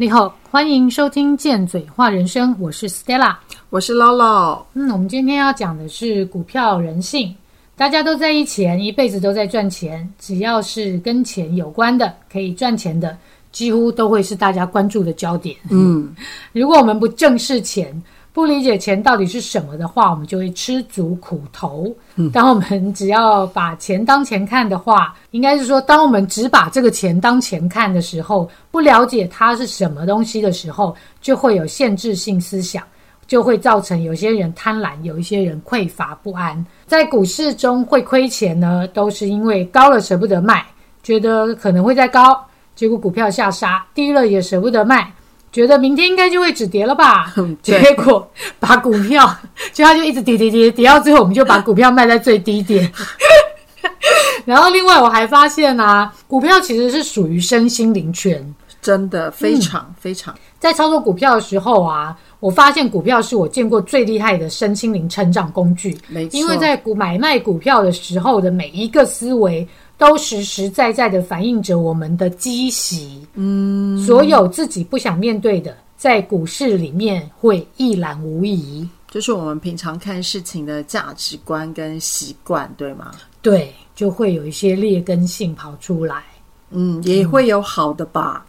你好，欢迎收听《见嘴话人生》，我是 Stella。我是 Lolo。嗯，我们今天要讲的是股票人性。大家都在一钱，一辈子都在赚钱，只要是跟钱有关的，可以赚钱的，几乎都会是大家关注的焦点。嗯，如果我们不正视钱，不理解钱到底是什么的话，我们就会吃足苦头。当我们只要把钱当钱看的话，应该是说，当我们只把这个钱当钱看的时候，不了解它是什么东西的时候，就会有限制性思想，就会造成有些人贪婪，有一些人匮乏不安。在股市中会亏钱呢，都是因为高了舍不得卖，觉得可能会再高，结果股票下杀；低了也舍不得卖。觉得明天应该就会止跌了吧？结果把股票，就它就一直跌跌跌跌到最后，我们就把股票卖在最低点。然后另外我还发现啊，股票其实是属于身心灵权，真的非常非常。在操作股票的时候啊，我发现股票是我见过最厉害的身心灵成长工具。没错，因为在股买卖股票的时候的每一个思维。都实实在在的反映着我们的积习，嗯，所有自己不想面对的，在股市里面会一览无遗。就是我们平常看事情的价值观跟习惯，对吗？对，就会有一些劣根性跑出来。嗯，也会有好的吧，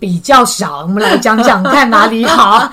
比较少。我们来讲讲看哪里好。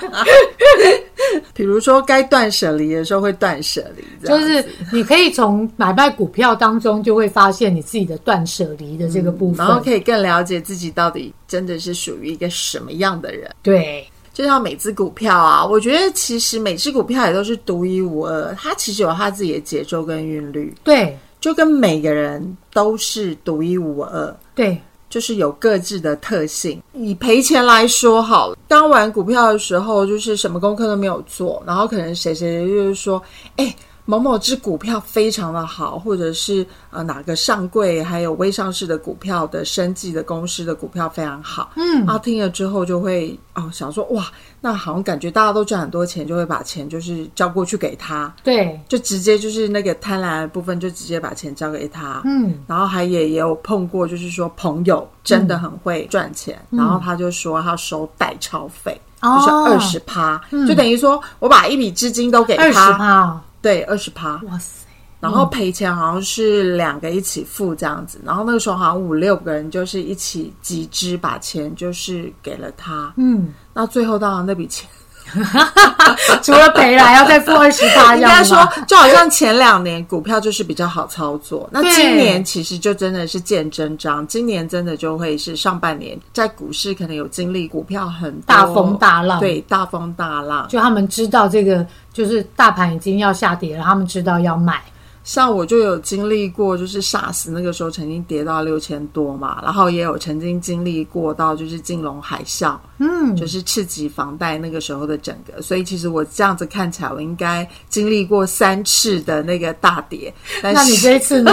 比如说，该断舍离的时候会断舍离，就是你可以从买卖股票当中就会发现你自己的断舍离的这个部分，然后可以更了解自己到底真的是属于一个什么样的人。对，就像每只股票啊，我觉得其实每只股票也都是独一无二，它其实有它自己的节奏跟韵律。对，就跟每个人都是独一无二。对。就是有各自的特性。以赔钱来说，好，刚玩股票的时候，就是什么功课都没有做，然后可能谁谁就是说，哎。某某只股票非常的好，或者是呃哪个上柜还有微上市的股票的生计的公司的股票非常好，嗯，然后听了之后就会哦想说哇，那好像感觉大家都赚很多钱，就会把钱就是交过去给他，对，就直接就是那个贪婪的部分就直接把钱交给他，嗯，然后还也也有碰过，就是说朋友真的很会赚钱，然后他就说他收代钞费，就是二十趴，就等于说我把一笔资金都给他，二十趴。对，二十趴，哇塞！然后赔钱好像是两个一起付这样子，然后那个时候好像五六个人就是一起集资把钱就是给了他，嗯，那最后当然那笔钱。除了赔了，还要再付二十八。应该说，就好像前两年股票就是比较好操作，那今年其实就真的是见真章。今年真的就会是上半年在股市可能有经历股票很大风大浪，对，大风大浪。就他们知道这个就是大盘已经要下跌了，他们知道要买。像我就有经历过，就是 SARS 那个时候曾经跌到六千多嘛，然后也有曾经经历过到就是金融海啸，嗯，就是刺激房贷那个时候的整个，所以其实我这样子看起来，我应该经历过三次的那个大跌。那你这一次呢？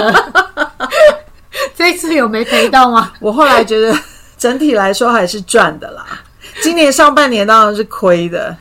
这一次有没赔到吗？我后来觉得整体来说还是赚的啦，今年上半年当然是亏的。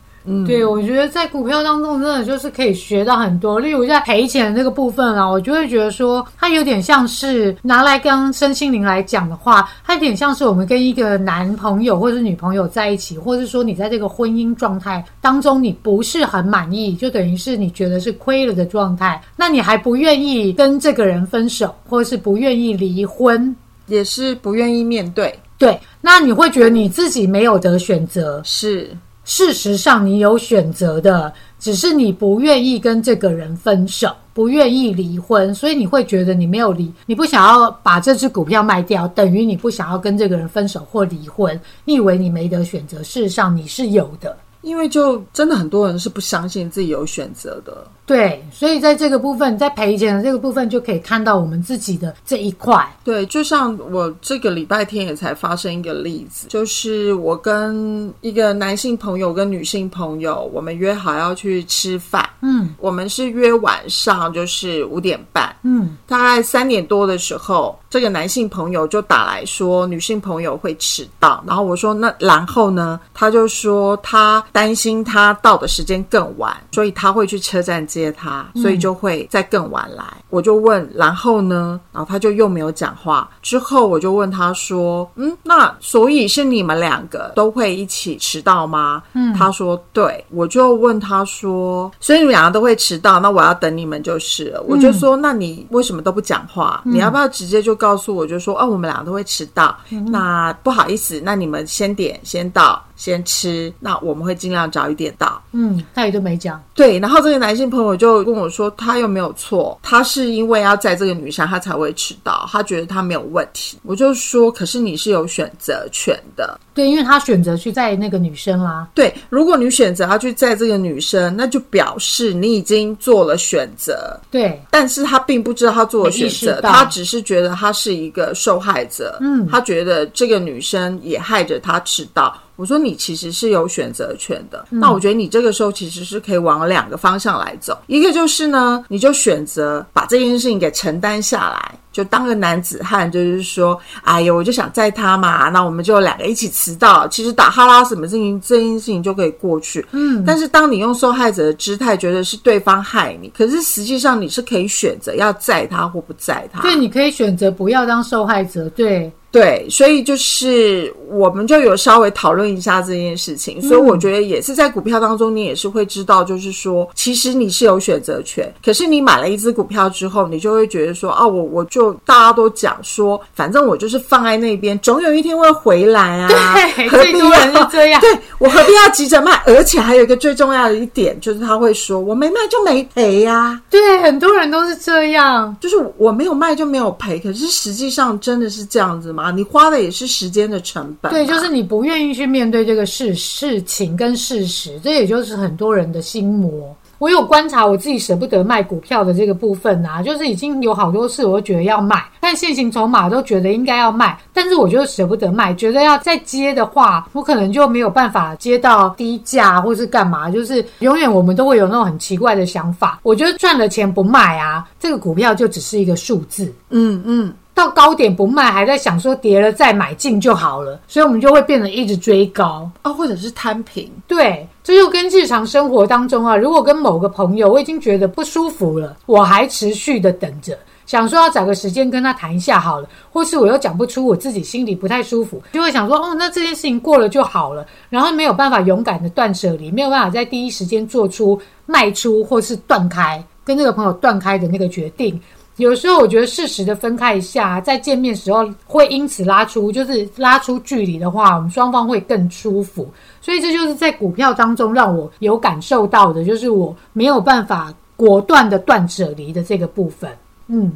对，我觉得在股票当中，真的就是可以学到很多。例如在赔钱的那个部分啊，我就会觉得说，它有点像是拿来跟身心灵来讲的话，它有点像是我们跟一个男朋友或者是女朋友在一起，或者是说你在这个婚姻状态当中，你不是很满意，就等于是你觉得是亏了的状态，那你还不愿意跟这个人分手，或者是不愿意离婚，也是不愿意面对。对，那你会觉得你自己没有得选择，是。事实上，你有选择的，只是你不愿意跟这个人分手，不愿意离婚，所以你会觉得你没有离，你不想要把这只股票卖掉，等于你不想要跟这个人分手或离婚。你以为你没得选择，事实上你是有的。因为就真的很多人是不相信自己有选择的，对，所以在这个部分，在赔钱的这个部分，就可以看到我们自己的这一块。对，就像我这个礼拜天也才发生一个例子，就是我跟一个男性朋友跟女性朋友，我们约好要去吃饭，嗯，我们是约晚上，就是五点半，嗯，大概三点多的时候。这个男性朋友就打来说，女性朋友会迟到。然后我说，那然后呢？他就说他担心他到的时间更晚，所以他会去车站接他，所以就会再更晚来。我就问，然后呢？然后他就又没有讲话。之后我就问他说：“嗯，那所以是你们两个都会一起迟到吗？”嗯，他说：“对。”我就问他说：“所以你们两个都会迟到？那我要等你们就是了。”我就说：“那你为什么都不讲话？你要不要直接就告诉我，就说哦，我们两个都会迟到。那不好意思，那你们先点先到。”先吃，那我们会尽量早一点到。嗯，他也都没讲。对，然后这个男性朋友就跟我说，他又没有错，他是因为要载这个女生，他才会迟到，他觉得他没有问题。我就说，可是你是有选择权的。对，因为他选择去载那个女生啦。对，如果你选择要去载这个女生，那就表示你已经做了选择。对，但是他并不知道他做了选择，他只是觉得他是一个受害者。嗯，他觉得这个女生也害着他迟到。我说你其实是有选择权的，那我觉得你这个时候其实是可以往两个方向来走，一个就是呢，你就选择把这件事情给承担下来。就当个男子汉，就是说，哎呦，我就想载他嘛，那我们就两个一起迟到。其实打哈拉什么事情，这件事情就可以过去。嗯，但是当你用受害者的姿态，觉得是对方害你，可是实际上你是可以选择要载他或不载他。对，你可以选择不要当受害者。对。对，所以就是我们就有稍微讨论一下这件事情，所以我觉得也是在股票当中，你也是会知道，就是说，其实你是有选择权。可是你买了一只股票之后，你就会觉得说，啊，我我就大家都讲说，反正我就是放在那边，总有一天会回来啊。对，最多人是这样。对我何必要急着卖？而且还有一个最重要的一点，就是他会说，我没卖就没赔呀。对，很多人都是这样，就是我没有卖就没有赔。可是实际上真的是这样子吗？你花的也是时间的成本，对，就是你不愿意去面对这个事事情跟事实，这也就是很多人的心魔。我有观察我自己舍不得卖股票的这个部分啊，就是已经有好多次我都觉得要卖，但现行筹码都觉得应该要卖，但是我就舍不得卖，觉得要再接的话，我可能就没有办法接到低价或是干嘛，就是永远我们都会有那种很奇怪的想法。我觉得赚了钱不卖啊，这个股票就只是一个数字。嗯嗯。到高点不卖，还在想说跌了再买进就好了，所以我们就会变得一直追高啊，或者是摊平。对，这就跟日常生活当中啊，如果跟某个朋友我已经觉得不舒服了，我还持续的等着，想说要找个时间跟他谈一下好了，或是我又讲不出我自己心里不太舒服，就会想说哦，那这件事情过了就好了，然后没有办法勇敢的断舍离，没有办法在第一时间做出卖出或是断开跟那个朋友断开的那个决定。有时候我觉得适时的分开一下，在见面时候会因此拉出，就是拉出距离的话，我们双方会更舒服。所以这就是在股票当中让我有感受到的，就是我没有办法果断的断舍离的这个部分。嗯。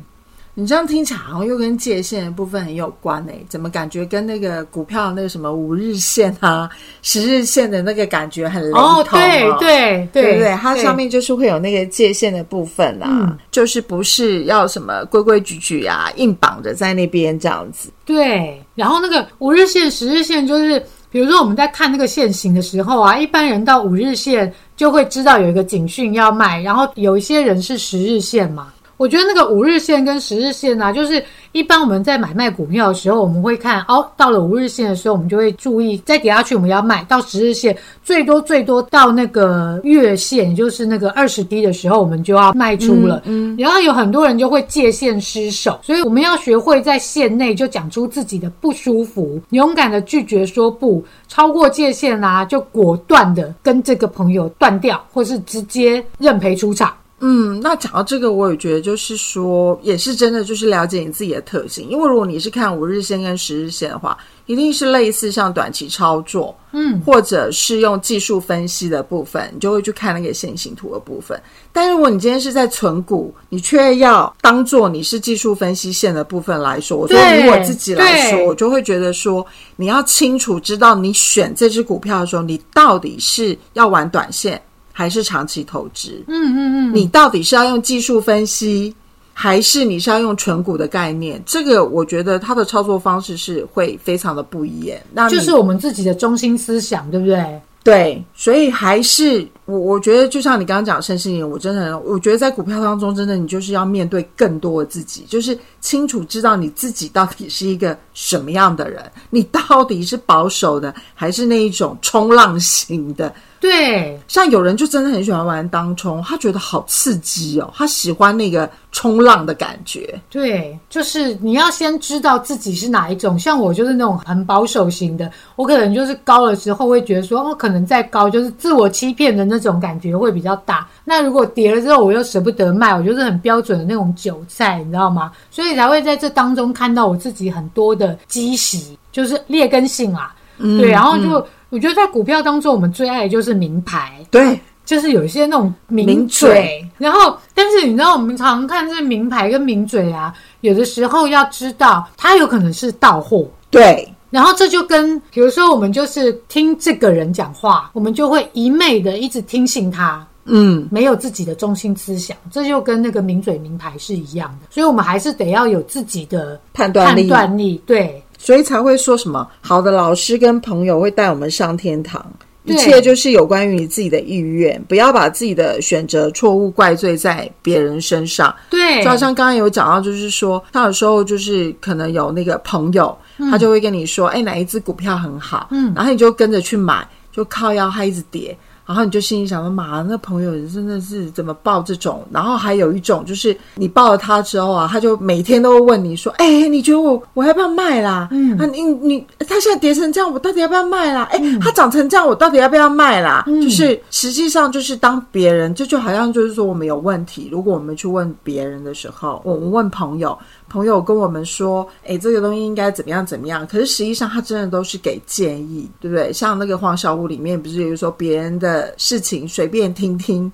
你这样听起来好像又跟界限的部分很有关诶，怎么感觉跟那个股票那个什么五日线啊、十日线的那个感觉很雷同？哦，对对对对，它上面就是会有那个界限的部分啊，就是不是要什么规规矩矩啊，硬绑着在那边这样子。对，然后那个五日线、十日线，就是比如说我们在看那个线型的时候啊，一般人到五日线就会知道有一个警讯要卖，然后有一些人是十日线嘛。我觉得那个五日线跟十日线啊，就是一般我们在买卖股票的时候，我们会看哦，到了五日线的时候，我们就会注意再跌下去我们要卖；到十日线，最多最多到那个月线，也就是那个二十低的时候，我们就要卖出了。嗯，然后有很多人就会界限失守，所以我们要学会在线内就讲出自己的不舒服，勇敢的拒绝说不，超过界限啦，就果断的跟这个朋友断掉，或是直接认赔出场。嗯，那讲到这个，我也觉得就是说，也是真的，就是了解你自己的特性。因为如果你是看五日线跟十日线的话，一定是类似像短期操作，嗯，或者是用技术分析的部分，你就会去看那个线形图的部分。但如果你今天是在存股，你却要当做你是技术分析线的部分来说，我说以我自己来说，我就会觉得说，你要清楚知道你选这只股票的时候，你到底是要玩短线。还是长期投资，嗯嗯嗯，你到底是要用技术分析，还是你是要用纯股的概念？这个我觉得它的操作方式是会非常的不一样。那就是我们自己的中心思想，对不对？对，所以还是我我觉得就像你刚刚讲身心灵，我真的，我觉得在股票当中，真的你就是要面对更多的自己，就是清楚知道你自己到底是一个什么样的人，你到底是保守的，还是那一种冲浪型的。对，像有人就真的很喜欢玩当冲，他觉得好刺激哦，他喜欢那个冲浪的感觉。对，就是你要先知道自己是哪一种。像我就是那种很保守型的，我可能就是高的时候会觉得说，哦，可能再高就是自我欺骗的那种感觉会比较大。那如果跌了之后，我又舍不得卖，我就是很标准的那种韭菜，你知道吗？所以才会在这当中看到我自己很多的积习，就是劣根性啊。对，然后就。我觉得在股票当中，我们最爱的就是名牌，对，就是有一些那种名嘴。然后，但是你知道，我们常看这名牌跟名嘴啊，有的时候要知道，它有可能是到货。对，然后这就跟，比如说，我们就是听这个人讲话，我们就会一昧的一直听信他，嗯，没有自己的中心思想，这就跟那个名嘴名牌是一样的。所以，我们还是得要有自己的判断力，判断力，对。所以才会说什么好的老师跟朋友会带我们上天堂，一切就是有关于你自己的意愿，不要把自己的选择错误怪罪在别人身上。对，就好像刚刚有讲到，就是说他有时候就是可能有那个朋友，他就会跟你说，哎，哪一只股票很好，嗯，然后你就跟着去买，就靠腰它一直跌。然后你就心里想说：“妈，那朋友真的是怎么报这种？”然后还有一种就是你报了他之后啊，他就每天都会问你说：“哎，你觉得我我要不要卖啦？嗯，啊，你你他现在跌成这样，我到底要不要卖啦？哎，他长成这样，我到底要不要卖啦？就是实际上就是当别人，这就好像就是说我们有问题，如果我们去问别人的时候，我们问朋友。”朋友跟我们说：“哎，这个东西应该怎么样怎么样？”可是实际上，他真的都是给建议，对不对？像那个黄小屋里面，不是有说别人的事情随便听听。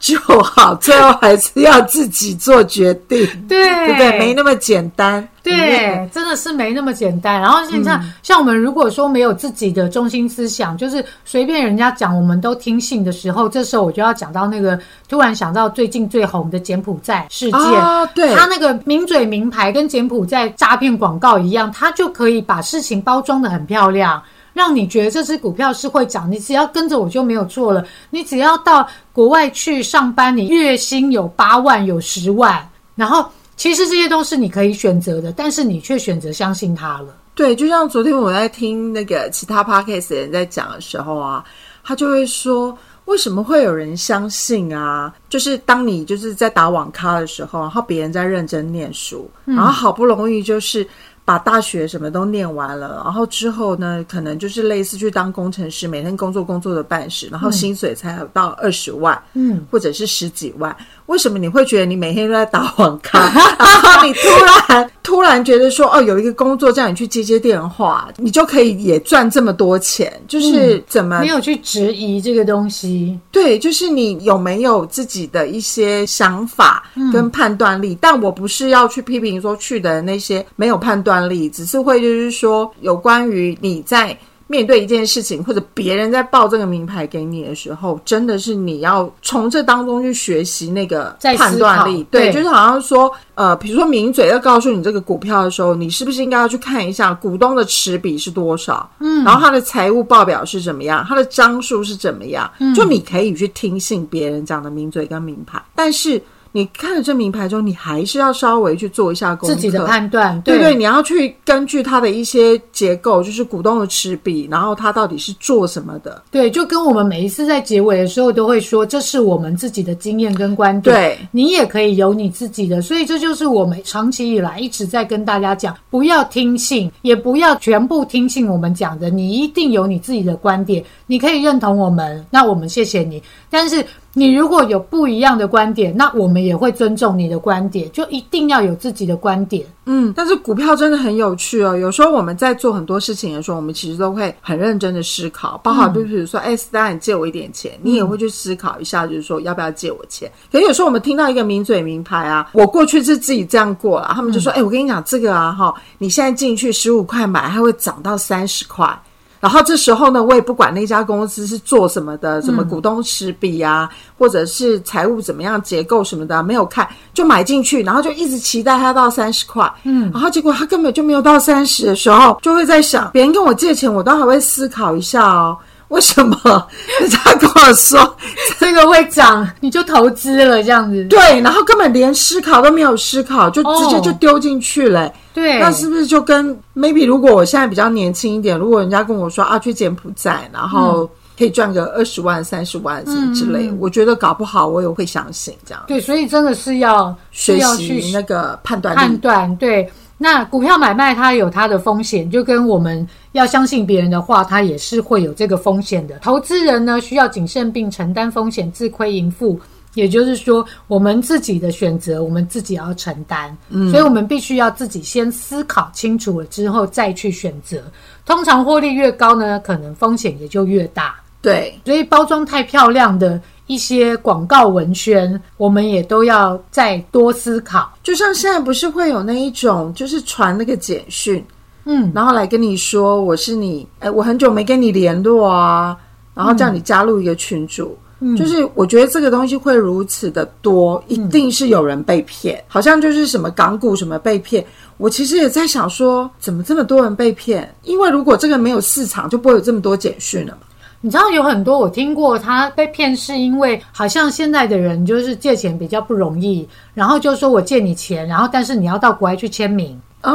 就好，最后还是要自己做决定，对对不对？没那么简单，对，真的是没那么简单。然后你看，像我们如果说没有自己的中心思想，就是随便人家讲，我们都听信的时候，这时候我就要讲到那个突然想到最近最红的柬埔寨事件啊，对，他那个名嘴名牌跟柬埔寨诈骗广告一样，他就可以把事情包装的很漂亮。让你觉得这只股票是会涨，你只要跟着我就没有错了。你只要到国外去上班，你月薪有八万、有十万，然后其实这些都是你可以选择的，但是你却选择相信它了。对，就像昨天我在听那个其他 podcast 的人在讲的时候啊，他就会说，为什么会有人相信啊？就是当你就是在打网咖的时候，然后别人在认真念书，然后好不容易就是。把大学什么都念完了，然后之后呢，可能就是类似去当工程师，每天工作工作的办事，然后薪水才有到二十万，嗯，或者是十几万。为什么你会觉得你每天都在打网咖？然后你突然突然觉得说，哦，有一个工作叫你去接接电话，你就可以也赚这么多钱？就是怎么没有去质疑这个东西？对，就是你有没有自己的一些想法跟判断力？但我不是要去批评说去的那些没有判断。例只是会就是说，有关于你在面对一件事情，或者别人在报这个名牌给你的时候，真的是你要从这当中去学习那个判断力。对，就是好像说，呃，比如说名嘴要告诉你这个股票的时候，你是不是应该要去看一下股东的持比是多少？嗯，然后他的财务报表是怎么样，他的张数是怎么样？嗯，就你可以去听信别人讲的名嘴跟名牌，但是。你看了这名牌之后，你还是要稍微去做一下功课，自己的判断，对对，你要去根据它的一些结构，就是股东的持比，然后它到底是做什么的。对，就跟我们每一次在结尾的时候都会说，这是我们自己的经验跟观点。对，你也可以有你自己的，所以这就是我们长期以来一直在跟大家讲，不要听信，也不要全部听信我们讲的，你一定有你自己的观点，你可以认同我们，那我们谢谢你，但是。你如果有不一样的观点，那我们也会尊重你的观点，就一定要有自己的观点。嗯，但是股票真的很有趣哦。有时候我们在做很多事情的时候，我们其实都会很认真的思考，包括就比如说，哎，当然你借我一点钱，你也会去思考一下，就是说要不要借我钱。可有时候我们听到一个名嘴名牌啊，我过去是自己这样过了，他们就说，哎，我跟你讲这个啊，哈，你现在进去十五块买，它会涨到三十块。然后这时候呢，我也不管那家公司是做什么的，什么股东持比啊，或者是财务怎么样结构什么的，没有看就买进去，然后就一直期待它到三十块，嗯，然后结果它根本就没有到三十的时候，就会在想，别人跟我借钱，我都还会思考一下哦。为什么 人家跟我说这个会涨，你就投资了这样子。对，然后根本连思考都没有思考，就直接就丢进去了。对，那是不是就跟 maybe 如果我现在比较年轻一点，如果人家跟我说啊去柬埔寨，然后可以赚个二十万、三十万什么之类，我觉得搞不好我也会相信这样。对，所以真的是要学习那个判断判断。对，那股票买卖它有它的风险，就跟我们要相信别人的话，它也是会有这个风险的。投资人呢需要谨慎并承担风险，自亏盈富。也就是说，我们自己的选择，我们自己要承担，所以我们必须要自己先思考清楚了之后再去选择。通常获利越高呢，可能风险也就越大。对，所以包装太漂亮的一些广告文宣，我们也都要再多思考。就像现在不是会有那一种，就是传那个简讯，嗯，然后来跟你说我是你，哎，我很久没跟你联络啊，然后叫你加入一个群组。就是我觉得这个东西会如此的多，一定是有人被骗。好像就是什么港股什么被骗，我其实也在想说，怎么这么多人被骗？因为如果这个没有市场，就不会有这么多简讯了嘛。你知道有很多我听过，他被骗是因为好像现在的人就是借钱比较不容易，然后就说我借你钱，然后但是你要到国外去签名啊，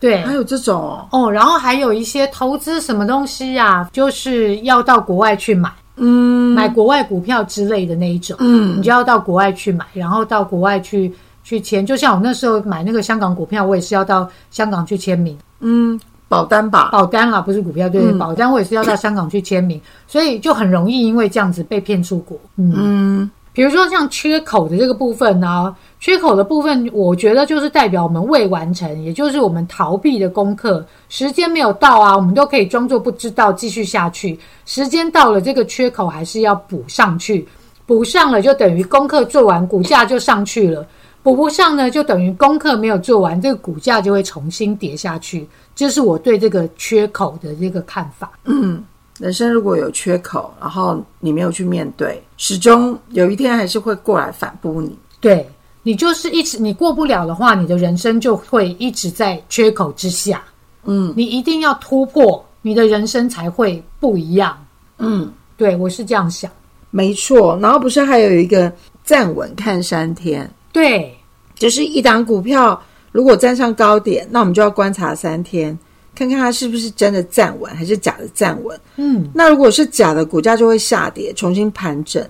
对，还有这种哦，然后还有一些投资什么东西呀，就是要到国外去买。嗯，买国外股票之类的那一种，嗯，你就要到国外去买，然后到国外去去签。就像我那时候买那个香港股票，我也是要到香港去签名。嗯，保单吧，保单啊，不是股票，对，保单我也是要到香港去签名，所以就很容易因为这样子被骗出国。嗯，比如说像缺口的这个部分呢，缺口的部分，我觉得就是代表我们未完成，也就是我们逃避的功课，时间没有到啊，我们都可以装作不知道，继续下去。时间到了，这个缺口还是要补上去，补上了就等于功课做完，股价就上去了；补不上呢，就等于功课没有做完，这个股价就会重新跌下去。这是我对这个缺口的这个看法。嗯，人生如果有缺口，然后你没有去面对，始终有一天还是会过来反扑你。对你就是一直你过不了的话，你的人生就会一直在缺口之下。嗯，你一定要突破。你的人生才会不一样。嗯，对我是这样想，没错。然后不是还有一个站稳看三天？对，就是一档股票如果站上高点，那我们就要观察三天，看看它是不是真的站稳，还是假的站稳。嗯，那如果是假的，股价就会下跌，重新盘整。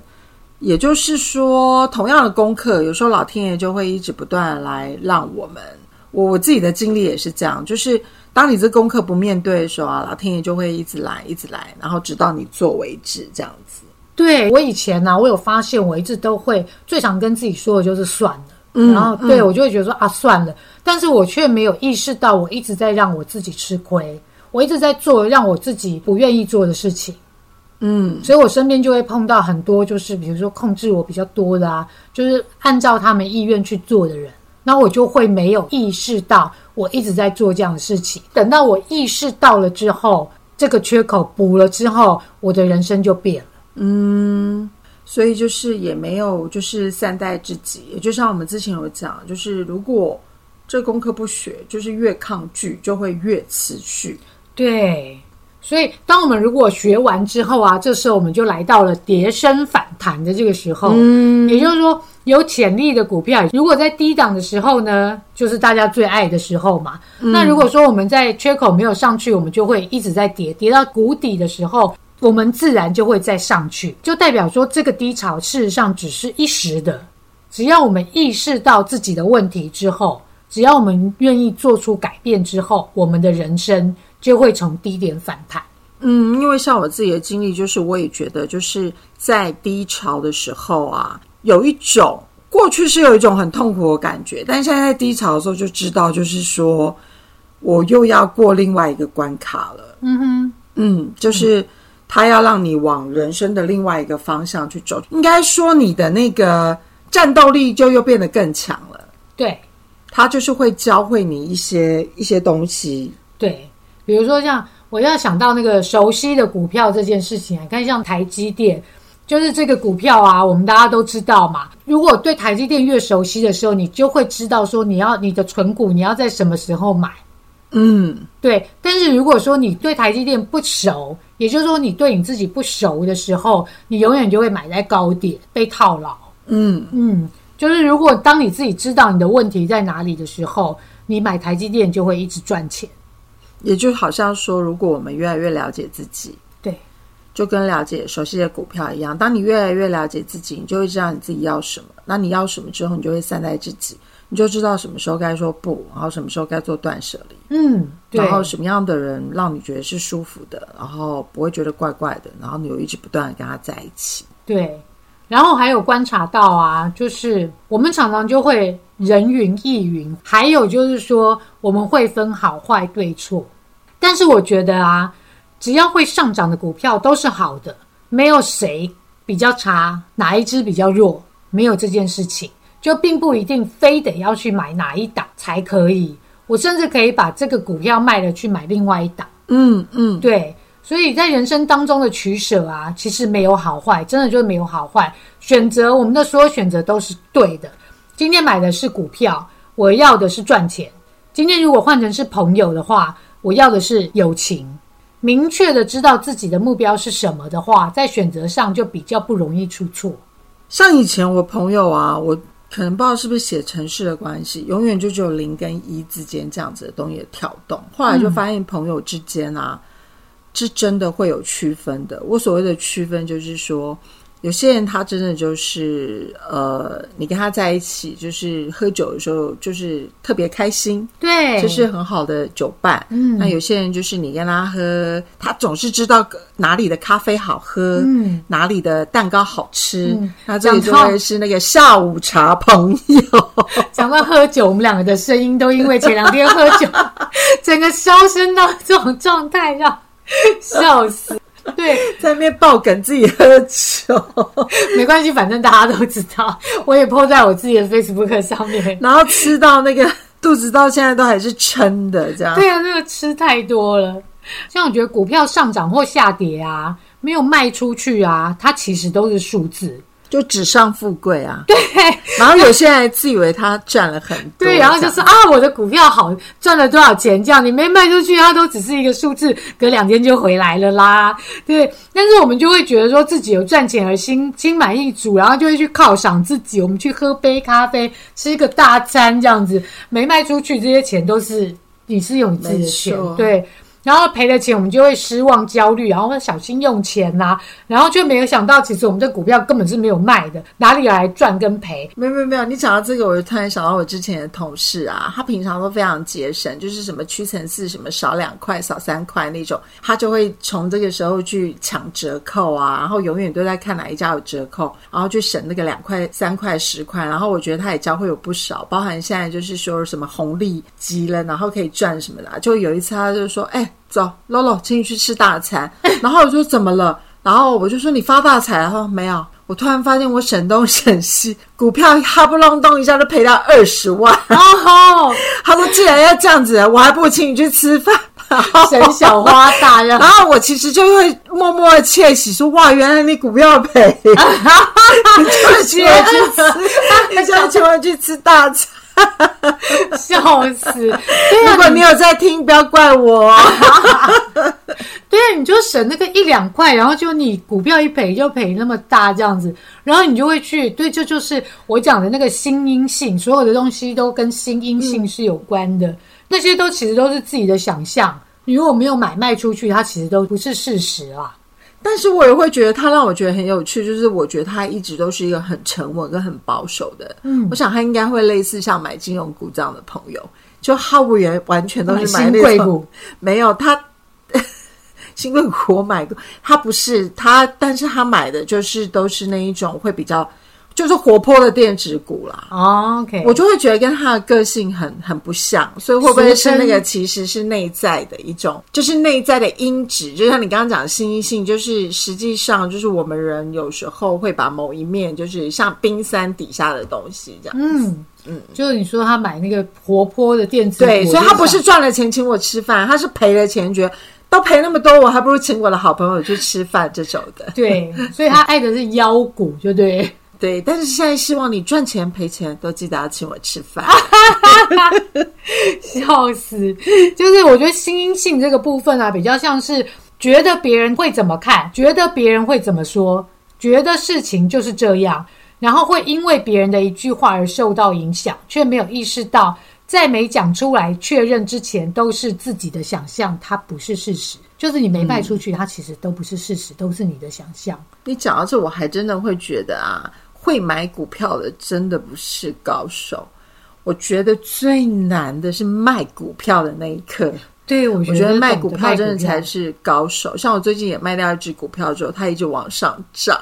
也就是说，同样的功课，有时候老天爷就会一直不断来让我们。我我自己的经历也是这样，就是。当你这功课不面对的时候啊，老天爷就会一直来，一直来，然后直到你做为止，这样子。对我以前呢，我有发现，我一直都会最常跟自己说的就是算了，嗯，然后对我就会觉得说啊算了，但是我却没有意识到，我一直在让我自己吃亏，我一直在做让我自己不愿意做的事情，嗯，所以我身边就会碰到很多就是比如说控制我比较多的啊，就是按照他们意愿去做的人。那我就会没有意识到我一直在做这样的事情。等到我意识到了之后，这个缺口补了之后，我的人生就变了。嗯，所以就是也没有就是善待自己。也就像我们之前有讲，就是如果这功课不学，就是越抗拒就会越持续。对。所以，当我们如果学完之后啊，这时候我们就来到了跌升反弹的这个时候。嗯，也就是说，有潜力的股票，如果在低档的时候呢，就是大家最爱的时候嘛。那如果说我们在缺口没有上去，我们就会一直在跌，跌到谷底的时候，我们自然就会再上去，就代表说这个低潮事实上只是一时的。只要我们意识到自己的问题之后，只要我们愿意做出改变之后，我们的人生。就会从低点反弹。嗯，因为像我自己的经历，就是我也觉得，就是在低潮的时候啊，有一种过去是有一种很痛苦的感觉，但现在在低潮的时候就知道，就是说我又要过另外一个关卡了。嗯哼，嗯，就是他要让你往人生的另外一个方向去走，应该说你的那个战斗力就又变得更强了。对，他就是会教会你一些一些东西。对。比如说，像我要想到那个熟悉的股票这件事情啊，看像台积电，就是这个股票啊，我们大家都知道嘛。如果对台积电越熟悉的时候，你就会知道说，你要你的存股你要在什么时候买。嗯，对。但是如果说你对台积电不熟，也就是说，你对你自己不熟的时候，你永远就会买在高点，被套牢。嗯，嗯，就是如果当你自己知道你的问题在哪里的时候，你买台积电就会一直赚钱。也就好像说，如果我们越来越了解自己，对，就跟了解熟悉的股票一样。当你越来越了解自己，你就会知道你自己要什么。那你要什么之后，你就会善待自己，你就知道什么时候该说不，然后什么时候该做断舍离。嗯，对然，后什么样的人让你觉得是舒服的，然后不会觉得怪怪的，然后你又一直不断的跟他在一起。对，然后还有观察到啊，就是我们常常就会人云亦云，还有就是说我们会分好坏对错，但是我觉得啊，只要会上涨的股票都是好的，没有谁比较差，哪一只比较弱，没有这件事情，就并不一定非得要去买哪一档才可以。我甚至可以把这个股票卖了去买另外一档。嗯嗯，对，所以在人生当中的取舍啊，其实没有好坏，真的就是没有好坏。选择我们的所有选择都是对的。今天买的是股票，我要的是赚钱。今天如果换成是朋友的话，我要的是友情。明确的知道自己的目标是什么的话，在选择上就比较不容易出错。像以前我朋友啊，我可能不知道是不是写城市的关系，永远就只有零跟一之间这样子的东西的跳动。后来就发现朋友之间啊，是真的会有区分的。我所谓的区分，就是说。有些人他真的就是呃，你跟他在一起，就是喝酒的时候，就是特别开心，对，这是很好的酒伴。嗯那有些人就是你跟他喝，他总是知道哪里的咖啡好喝，嗯，哪里的蛋糕好吃，嗯那这里就会是那个下午茶朋友。讲到喝酒，我们两个的声音都因为前两天喝酒，整个烧升到这种状态，让笑死。对，在那边爆梗自己喝酒，没关系，反正大家都知道，我也 po 在我自己的 Facebook 上面。然后吃到那个肚子到现在都还是撑的，这样。对啊，那个吃太多了。像我觉得股票上涨或下跌啊，没有卖出去啊，它其实都是数字。就纸上富贵啊。对。然后有些人还自以为他赚了很多，对，然后就是啊，我的股票好赚了多少钱，这样你没卖出去，它都只是一个数字，隔两天就回来了啦。对，但是我们就会觉得说自己有赚钱而心心满意足，然后就会去犒赏自己，我们去喝杯咖啡，吃一个大餐这样子，没卖出去这些钱都是你是有你自己的没钱，对。然后赔了钱，我们就会失望、焦虑，然后会小心用钱呐、然后却没有想到，其实我们这股票根本是没有卖的，哪里来赚跟赔？没有没有没有，你讲到这个，我就突然想到我之前的同事啊，他平常都非常节省，就是什么屈臣氏什么少两块少三块那种，他就会从这个时候去抢折扣啊，然后永远都在看哪一家有折扣，然后去省那个两块、三块、十块。然后我觉得他也教会有不少，包含现在就是说什么红利积了，然后可以赚什么的。就有一次他就说：“哎，走，Lolo，请你去吃大餐。”然后我说：“怎么了？”然后我就说：“你发大财了？”他说：“没有。”我突然发现我省东省西，股票哈不隆咚一下就赔到二十万。哦，他说：“既然要这样子，我还不如请你去吃饭。”省小花大然。后我其实就会默默的窃喜，说：“哇，原来你股票赔，你 就请我去吃，你就请我去吃大餐。笑死！对啊，如果你有在听，不要怪我。对啊，你就省那个一两块，然后就你股票一赔就赔那么大这样子，然后你就会去，对，这就是我讲的那个心因性，所有的东西都跟心因性是有关的，那些都其实都是自己的想象。你如果没有买卖出去，它其实都不是事实啊。但是我也会觉得他让我觉得很有趣，就是我觉得他一直都是一个很沉稳跟很保守的。嗯我想他应该会类似像买金融股这样的朋友，就毫无缘完全都是买那种贵股，没有他。新贵股我买过，他不是他，但是他买的就是都是那一种会比较就是活泼的电子股啦。哦 OK，我就会觉得跟他的个性很很不像，所以会不会是那个其实是内在的一种，就是内在的因子，就像你刚刚讲的心因性，就是实际上就是我们人有时候会把某一面，就是像冰山底下的东西这样。嗯嗯，就是你说他买那个活泼的电子股，对，所以他不是赚了钱请我吃饭，他是赔了钱，觉得都赔那么多，我还不如请我的好朋友去吃饭这种的。对，所以他爱的是妖股，就对。对，但是现在希望你赚钱赔钱都记得要请我吃饭。笑死！就是我觉得新阴性这个部分啊，比较像是觉得别人会怎么看，觉得别人会怎么说，觉得事情就是这样，然后会因为别人的一句话而受到影响，却没有意识到，在没讲出来确认之前，都是自己的想象，它不是事实。就是你没卖出去，它其实都不是事实，都是你的想象。你讲到这，我还真的会觉得啊，会买股票的真的不是高手。我觉得最难的是卖股票的那一刻。对，我我觉得卖股股票真的才是高手。像我最近也卖掉一只股票之后，它一直往上涨。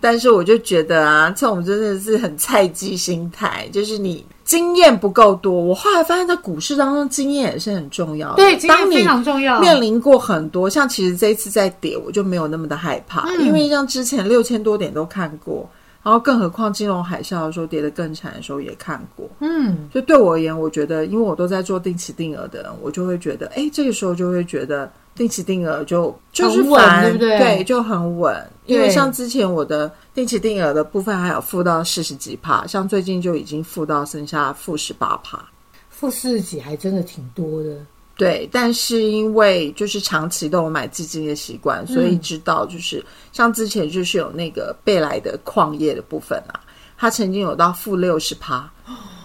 但是我就觉得啊，这种真的是很菜鸡心态，就是你经验不够多。我后来发现，在股市当中，经验也是很重要的。对，经验非常重要。面临过很多，像其实这一次在跌，我就没有那么的害怕，因为像之前六千多点都看过。然后，更何况金融海啸的时候跌得更惨的时候也看过，嗯，就对我而言，我觉得，因为我都在做定期定额的人，我就会觉得，哎，这个时候就会觉得定期定额就就是稳，对不对？对，就很稳。因为像之前我的定期定额的部分还有负到四十几趴，像最近就已经负到剩下负十八趴，负四十几还真的挺多的。对，但是因为就是长期都有买基金的习惯，所以知道就是像之前就是有那个贝莱的矿业的部分啊，它曾经有到负六十趴，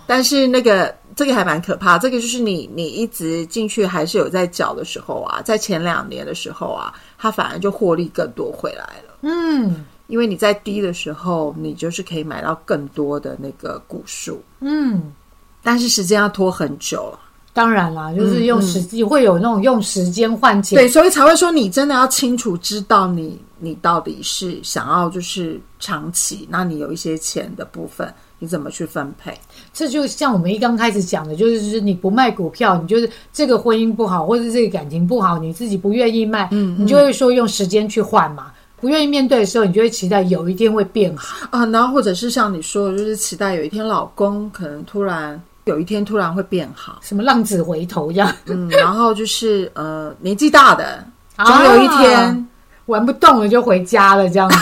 但是那个这个还蛮可怕，这个就是你你一直进去还是有在缴的时候啊，在前两年的时候啊，它反而就获利更多回来了。嗯，因为你在低的时候，你就是可以买到更多的那个股数。嗯，但是时间要拖很久了。当然啦，就是用时机会有那种用时间换钱，对，所以才会说你真的要清楚知道你你到底是想要就是长期，那你有一些钱的部分你怎么去分配？这就像我们一刚开始讲的，就是你不卖股票，你就是这个婚姻不好，或者这个感情不好，你自己不愿意卖，嗯，你就会说用时间去换嘛。不愿意面对的时候，你就会期待有一天会变好啊。然后或者是像你说的，就是期待有一天老公可能突然。有一天突然会变好，什么浪子回头一样？嗯，然后就是呃，年纪大的，总有一天玩不动了就回家了，这样子。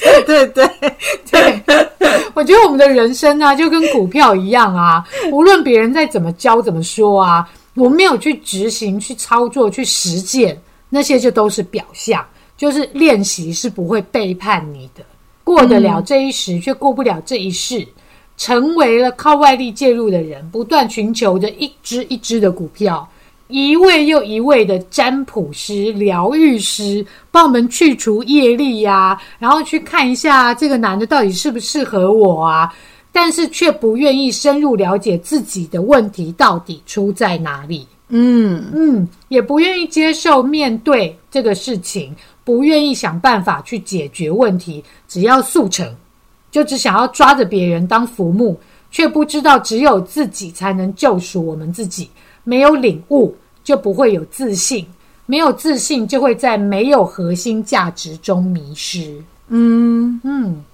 对对对对，我觉得我们的人生啊，就跟股票一样啊，无论别人再怎么教怎么说啊，我们没有去执行、去操作、去实践，那些就都是表象，就是练习是不会背叛你的。过得了这一时，却过不了这一世。成为了靠外力介入的人，不断寻求着一只一只的股票，一位又一位的占卜师、疗愈师帮我们去除业力呀，然后去看一下这个男的到底适不适合我啊，但是却不愿意深入了解自己的问题到底出在哪里。嗯嗯，也不愿意接受面对这个事情，不愿意想办法去解决问题，只要速成。就只想要抓着别人当浮木，却不知道只有自己才能救赎我们自己。没有领悟，就不会有自信；没有自信，就会在没有核心价值中迷失。嗯嗯，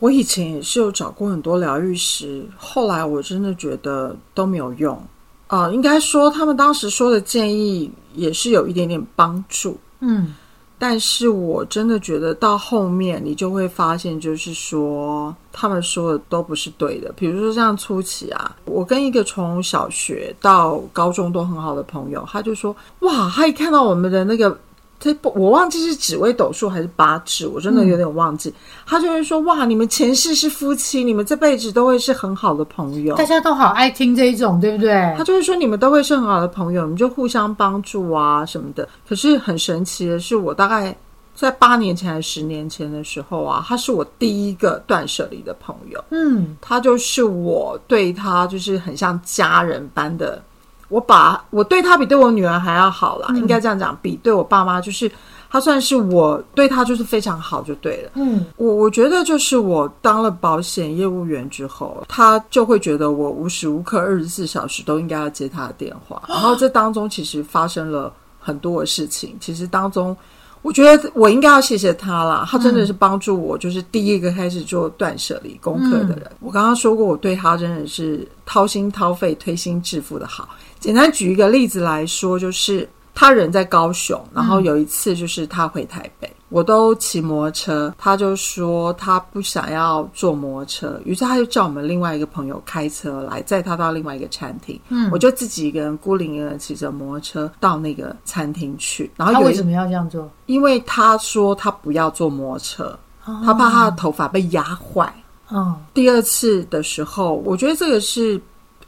我以前也是有找过很多疗愈师，后来我真的觉得都没有用啊。应该说，他们当时说的建议也是有一点点帮助。嗯。但是我真的觉得到后面，你就会发现，就是说他们说的都不是对的。比如说像初期啊，我跟一个从小学到高中都很好的朋友，他就说：“哇，他一看到我们的那个。”他不，我忘记是紫微斗数还是八字，我真的有点忘记。他就会说：“哇，你们前世是夫妻，你们这辈子都会是很好的朋友。”大家都好爱听这一种，对不对？他就会说：“你们都会是很好的朋友，你们就互相帮助啊什么的。”可是很神奇的是，我大概在八年前还是十年前的时候啊，他是我第一个断舍离的朋友。嗯，他就是我对他就是很像家人般的。我把我对他比对我女儿还要好啦，应该这样讲，比对我爸妈就是他算是我对他就是非常好就对了。嗯，我我觉得就是我当了保险业务员之后，他就会觉得我无时无刻二十四小时都应该要接他的电话，然后这当中其实发生了很多的事情，其实当中。我觉得我应该要谢谢他啦，他真的是帮助我，就是第一个开始做断舍离功课的人。我刚刚说过，我对他真的是掏心掏肺、推心置腹的好。简单举一个例子来说，就是。他人在高雄，然后有一次就是他回台北，我都骑摩托车，他就说他不想要坐摩托车，于是他就叫我们另外一个朋友开车来载他到另外一个餐厅。嗯，我就自己一个人孤零零的骑着摩托车到那个餐厅去。然后他为什么要这样做？因为他说他不要坐摩托车，他怕他的头发被压坏。嗯，第二次的时候，我觉得这个是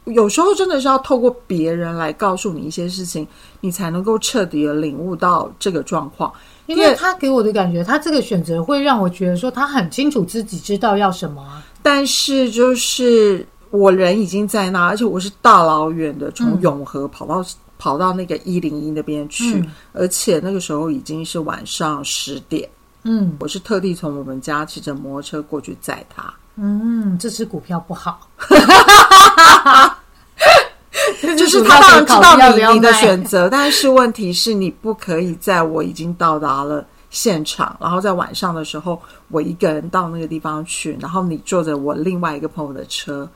有时候真的是要透过别人来告诉你一些事情，你才能够彻底的领悟到这个状况。因为他给我的感觉，他这个选择会让我觉得说他很清楚自己知道要什么啊。但是就是我人已经在那，而且我是大老远的从永和跑到、跑到那个一零一那边去，嗯而且那个时候已经是晚上十点。嗯我是特地从我们家骑着摩托车过去载他。嗯，这只股票不好，就是他当然知道你你的选择，但是问题是你不可以在我已经到达了现场，然后在晚上的时候，我一个人到那个地方去，然后你坐着我另外一个朋友的车，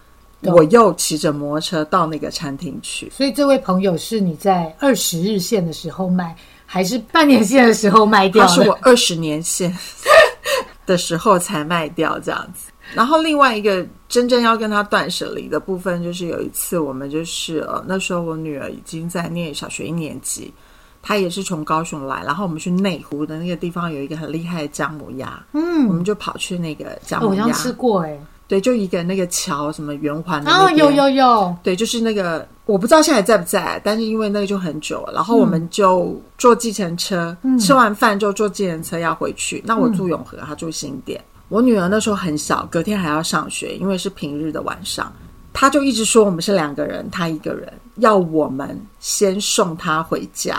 我又骑着摩托车到那个餐厅去。所以这位朋友是你在二十日线的时候卖，还是半年线的时候卖掉是我二十年线 的时候才卖掉这样子。然后另外一个真正要跟他断舍离的部分，就是有一次我们就是呃那时候我女儿已经在念小学一年级，她也是从高雄来，然后我们去内湖的那个地方有一个很厉害的姜母鸭，嗯，我们就跑去那个姜母鸭，吃过哎、对，就一个那个桥什么圆环的那哦，边，有有有，对，就是那个我不知道现在在不在，但是因为那个就很久了，然后我们就坐计程车，吃完饭就坐计程车要回去。那我住永和，他住新店。我女儿那时候很小，隔天还要上学，因为是平日的晚上，她就一直说我们是两个人，她一个人，要我们先送她回家。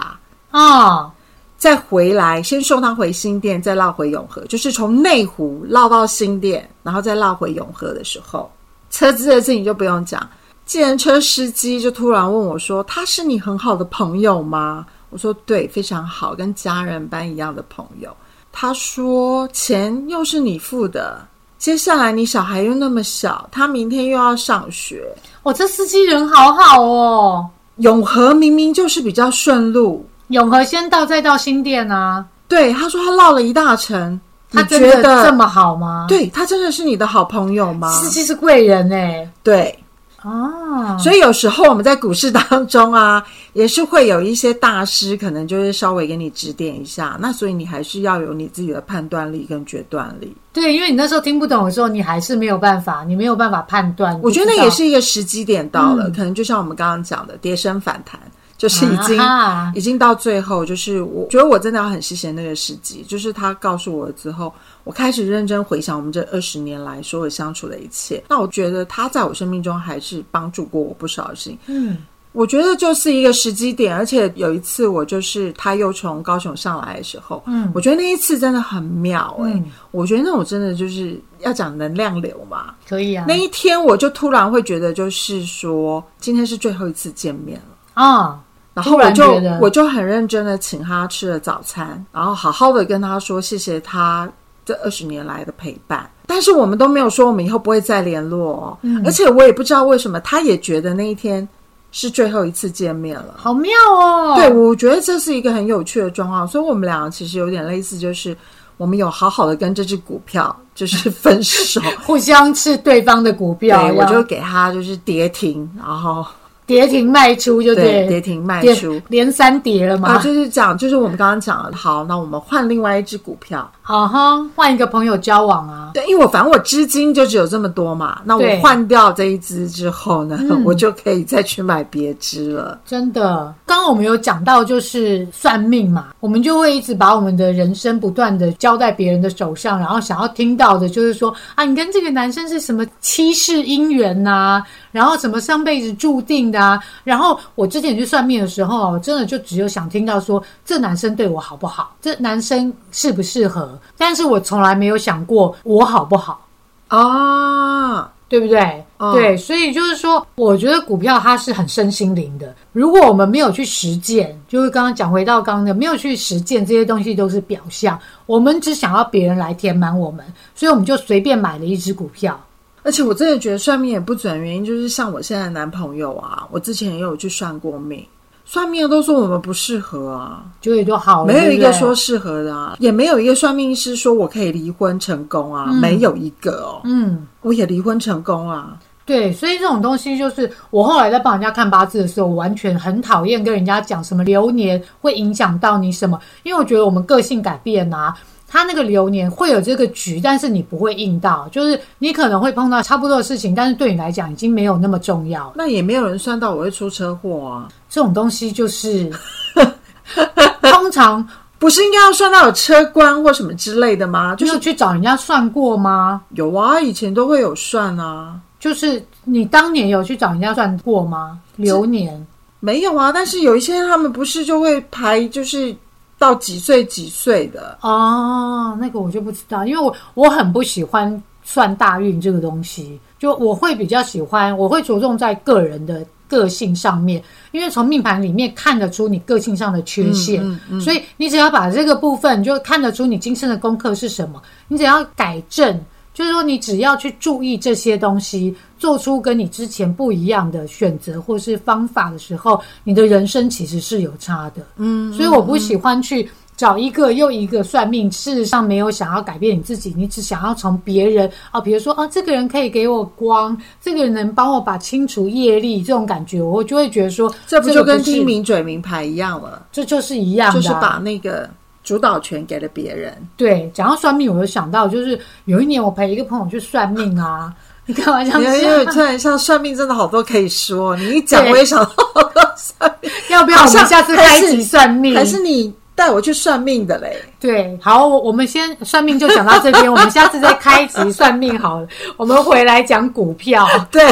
啊，再回来，先送她回新店，再绕回永和，就是从内湖绕到新店，然后再绕回永和的时候，车子的事情就不用讲。计程车司机就突然问我说：“他是你很好的朋友吗？”我说：“对，非常好，跟家人般一样的朋友。”他说：“钱又是你付的，接下来你小孩又那么小，他明天又要上学，哦这司机人好好哦。永和明明就是比较顺路。”永和先到，再到新店啊，对，他说他绕了一大程，他觉真的这？么好吗？，对他真的是你的好朋友吗？司机是贵人哎、对，啊，所以有时候我们在股市当中啊，也是会有一些大师，可能就是稍微给你指点一下。那所以你还是要有你自己的判断力跟决断力。对，因为你那时候听不懂的时候，你还是没有办法，你没有办法判断。我觉得那也是一个时机点到了，嗯可能就像我们刚刚讲的跌升反弹，就是已经、啊已经到最后，就是我觉得我真的要很谢谢那个时机，就是他告诉我了之后，我开始认真回想我们这二十年来所有相处的一切。那我觉得他在我生命中还是帮助过我不少的事情。嗯，我觉得就是一个时机点，而且有一次我就是他又从高雄上来的时候，嗯我觉得那一次真的很妙哎、嗯我觉得那种真的就是要讲能量流嘛。可以啊那。一天我就突然会觉得，就是说今天是最后一次见面了。啊，突然后我就我就很认真的请他吃了早餐，然后好好的跟他说谢谢他这二十年来的陪伴。但是我们都没有说我们以后不会再联络哦，嗯而且我也不知道为什么，他也觉得那一天是最后一次见面了。好妙哦。对，我觉得这是一个很有趣的状况，所以我们两个其实有点类似，就是我们有好好的跟这只股票就是分手，互相吃对方的股票，对我就给他就是跌停，然后跌停卖出，就对跌停卖出。连三跌了嘛。啊，就是讲，就是我们刚刚讲了，好，那我们换另外一只股票。好哈，换一个朋友交往啊。对，因为我反正我资金就只有这么多嘛，那对我换掉这一只之后呢，嗯 我就可以再去买别只了。真的，刚刚我们有讲到，就是算命嘛，我们就会一直把我们的人生不断的交在别人的手上，然后想要听到的就是说啊，你跟这个男生是什么七世姻缘呐、然后什么上辈子注定的啊。然后我之前去算命的时候，我真的就只有想听到说这男生对我好不好，这男生适不适合，但是我从来没有想过我好不好。啊，对不对？嗯对，所以就是说，我觉得股票它是很身心灵的。如果我们没有去实践，就是刚刚讲回到刚刚的，没有去实践这些东西都是表象。我们只想要别人来填满我们，所以我们就随便买了一只股票。而且我真的觉得算命也不准，原因就是像我现在的男朋友啊，我之前也有去算过命，算命的都说我们不适合啊，就也就好了，没有一个说适合的啊，也没有一个算命师说我可以离婚成功啊，没有一个哦。嗯。我也离婚成功啊，对，所以这种东西就是我后来在帮人家看八字的时候，我完全很讨厌跟人家讲什么流年会影响到你什么，因为我觉得我们个性改变啊，他那个流年会有这个局，但是你不会应到，就是你可能会碰到差不多的事情，但是对你来讲已经没有那么重要。那也没有人算到我会出车祸啊，这种东西就是 通常不是应该要算到有车关或什么之类的吗？就是去找人家算过吗？有啊，以前都会有算啊，就是你当年有去找人家算过吗？流年？没有啊，但是有一些他们不是就会排，就是到几岁几岁的，哦，那个我就不知道，因为我我很不喜欢算大运这个东西，就我会比较喜欢，我会着重在个人的个性上面，因为从命盘里面看得出你个性上的缺陷，所以你只要把这个部分就看得出你今生的功课是什么，你只要改正。就是说，你只要去注意这些东西，做出跟你之前不一样的选择或是方法的时候，你的人生其实是有差的。嗯，所以我不喜欢去找一个又一个算命，事实上没有想要改变你自己，你只想要从别人啊，比如说啊，这个人可以给我光，这个人能帮我把清除业力，这种感觉，我就会觉得说，这不就跟个是听名嘴名牌一样了？这就是一样的啊、就是把那个主导权给了别人。对，讲到算命，我就想到，就是有一年我陪一个朋友去算命啊，你开玩笑因为因为笑？突然像算命真的好多可以说，你一讲我也想到算命，要不要我们下次开一集算命？还是你带我去算命的嘞？对，好，我我们先算命就讲到这边，我们下次再开一集算命好了。我们回来讲股票，对，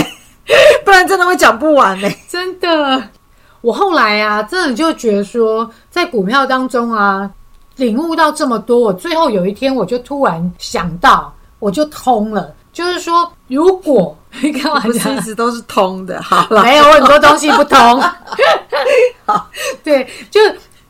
不然真的会讲不完嘞。真的，我后来啊，真的就觉得说，在股票当中啊，领悟到这么多，我最后有一天我就突然想到，我就通了，就是说，如果你干嘛不是一直都是通的，好了，没有很多东西不通。好。对，就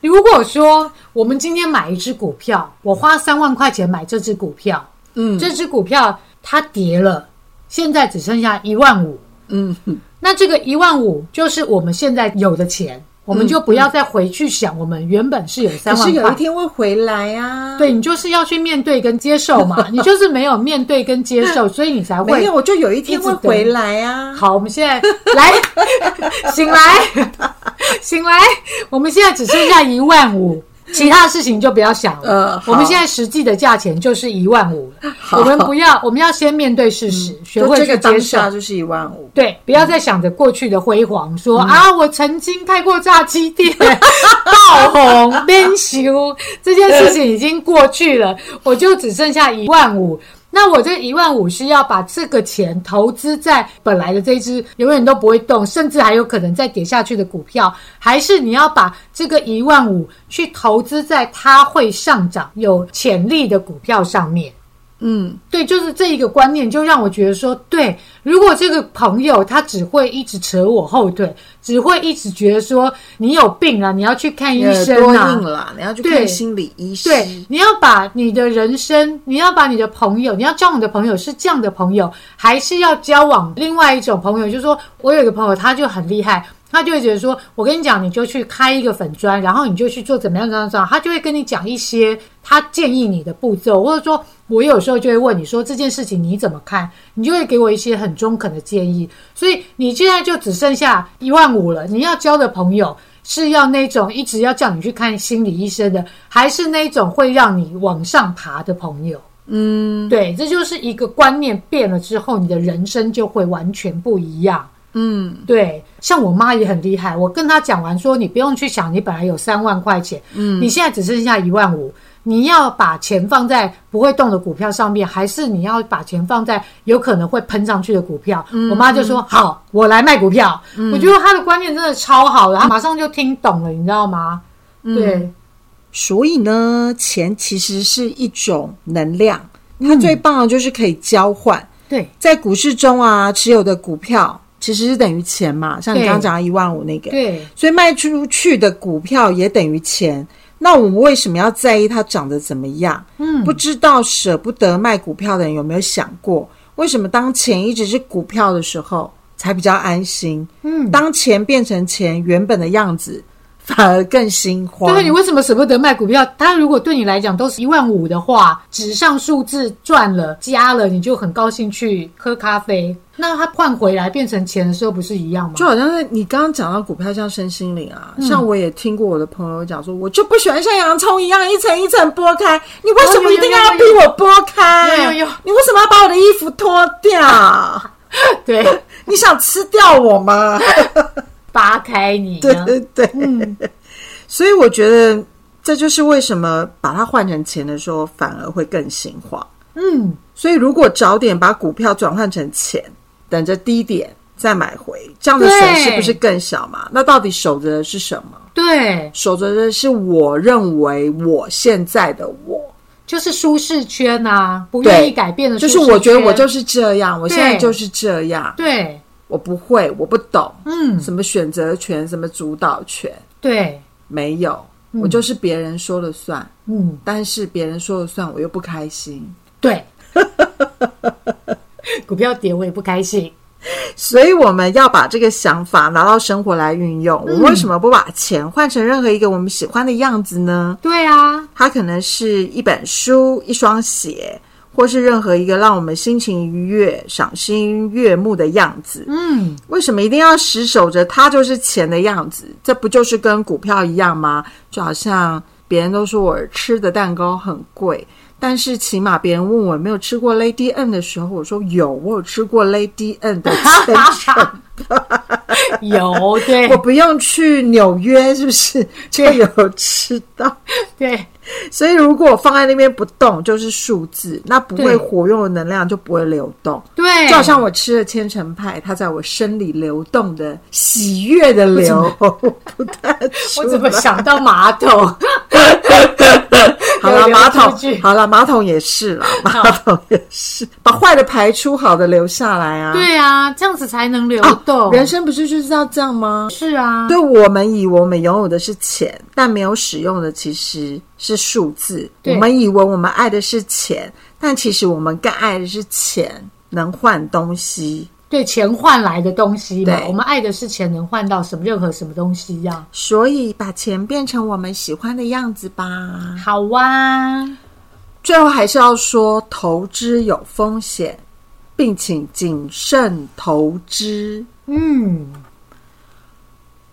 如果说我们今天买一只股票，我花三万块钱买这只股票，嗯。这只股票它跌了，现在只剩下一万五，嗯，那这个一万五就是我们现在有的钱，我们就不要再回去想我们原本是有可三万可。是有一天会回来啊。，对你就是要去面对跟接受嘛，你就是没有面对跟接受，所以你才会没有，我就有一天会回来啊。好，我们现在来 醒来，醒来，我们现在只剩下一万五，其他事情就不要想了。呃我们现在实际的价钱就是一万五了。我们不要，我们要先面对事实，学会接受下。就是一万五，对，不要再想着过去的辉煌，说、嗯啊，我曾经开过炸鸡店，爆红、变修，这件事情已经过去了，我就只剩下一万五。那我这一万五是要把这个钱投资在本来的这一只永远都不会动，甚至还有可能再跌下去的股票，还是你要把这个一万五去投资在它会上涨、有潜力的股票上面？嗯，对，就是这一个观念，就让我觉得说，对，如果这个朋友他只会一直扯我后腿，只会一直觉得说你有病啊，你要去看医生啊你要去看心理医生。对，你要把你的人生，你要把你的朋友，你要交往的朋友是这样的朋友，还是要交往另外一种朋友？就是说我有一个朋友，他就很厉害，他就会觉得说，我跟你讲，你就去开一个粉砖，然后你就去做怎么样怎么样怎么样，他就会跟你讲一些他建议你的步骤，或者说我有时候就会问你说这件事情你怎么看，你就会给我一些很中肯的建议。所以你现在就只剩下一万五了，你要交的朋友。是要那种一直要叫你去看心理医生的，还是那种会让你往上爬的朋友？嗯，对，这就是一个观念变了之后，你的人生就会完全不一样。嗯，对，像我妈也很厉害，我跟她讲完说，你不用去想，你本来有三万块钱，嗯，你现在只剩下一万五，你要把钱放在不会动的股票上面，还是你要把钱放在有可能会喷上去的股票？我妈就说好，我来卖股票。我觉得她的观念真的超好的，她马上就听懂了，你知道吗？对，所以呢，钱其实是一种能量，它最棒的就是可以交换。对，在股市中啊，持有的股票其实是等于钱嘛，像你刚刚讲的一万五那个，对，所以卖出去的股票也等于钱。那我们为什么要在意它涨得怎么样？嗯，不知道舍不得卖股票的人有没有想过，为什么当钱一直是股票的时候才比较安心？嗯，当钱变成钱原本的样子，反而更心慌。对，你为什么舍不得卖股票？它如果对你来讲都是一万五的话，纸上数字赚了加了，你就很高兴去喝咖啡。那它换回来变成钱的时候，不是一样吗？就好像是你刚刚讲到股票像身心灵啊，像我也听过我的朋友讲说，我就不喜欢像洋葱一样一层一层剥开，你为什么一定要逼我剥开？有有有，你为什么要把我的衣服脱掉？对，你想吃掉我吗？扒开你，对对对，嗯，所以我觉得这就是为什么把它换成钱的时候，反而会更心慌。嗯，所以如果早点把股票转换成钱，等着低点再买回，这样的损失不是更小吗？那到底守着的是什么？对，守着的是我认为我现在的我，就是舒适圈啊，不愿意改变的，就是我觉得我就是这样，我现在就是这样，对。我不会，我不懂，嗯，什么选择权，什么主导权，对，没有，我就是别人说了算，嗯，但是别人说了算，我又不开心，对，股票跌我也不开心，所以我们要把这个想法拿到生活来运用。我们为什么不把钱换成任何一个我们喜欢的样子呢？对啊，它可能是一本书，一双鞋。或是任何一个让我们心情愉悦、赏心悦目的样子，嗯，为什么一定要死守着它就是钱的样子？这不就是跟股票一样吗？就好像别人都说我吃的蛋糕很贵，但是起码别人问我有没有吃过 Lady N 的时候，我说有，我有吃过 Lady N 的千层。有，对，我不用去纽约，是不是就有吃到？对。所以，如果我放在那边不动，就是数字，那不会活用的能量就不会流动。对，就好像我吃了千层派，它在我身里流动的喜悦的流，不断。我怎么想到马桶？好了，马桶好了，马桶也是了，马桶也是，把坏的排出，好的留下来啊。对啊，这样子才能流动。人生不是就是要这样吗？是啊。对我们以为我们拥有的是钱，但没有使用的其实是数字。我们以为我们爱的是钱，但其实我们更爱的是钱能换东西。对钱换来的东西嘛，我们爱的是钱能换到什么任何什么东西呀？所以把钱变成我们喜欢的样子吧。好哇。最后还是要说，投资有风险，并请谨慎投资。嗯，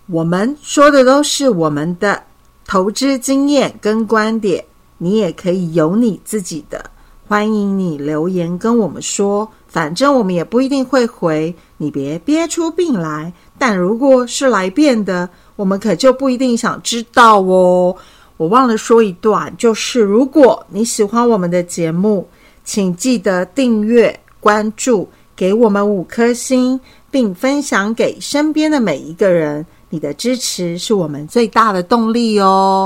我们说的都是我们的投资经验跟观点，你也可以有你自己的。欢迎你留言跟我们说。反正我们也不一定会回，你别憋出病来。但如果是来变的，我们可就不一定想知道哦。我忘了说一段，就是如果你喜欢我们的节目，请记得订阅、关注，给我们五颗星，并分享给身边的每一个人。你的支持是我们最大的动力哦。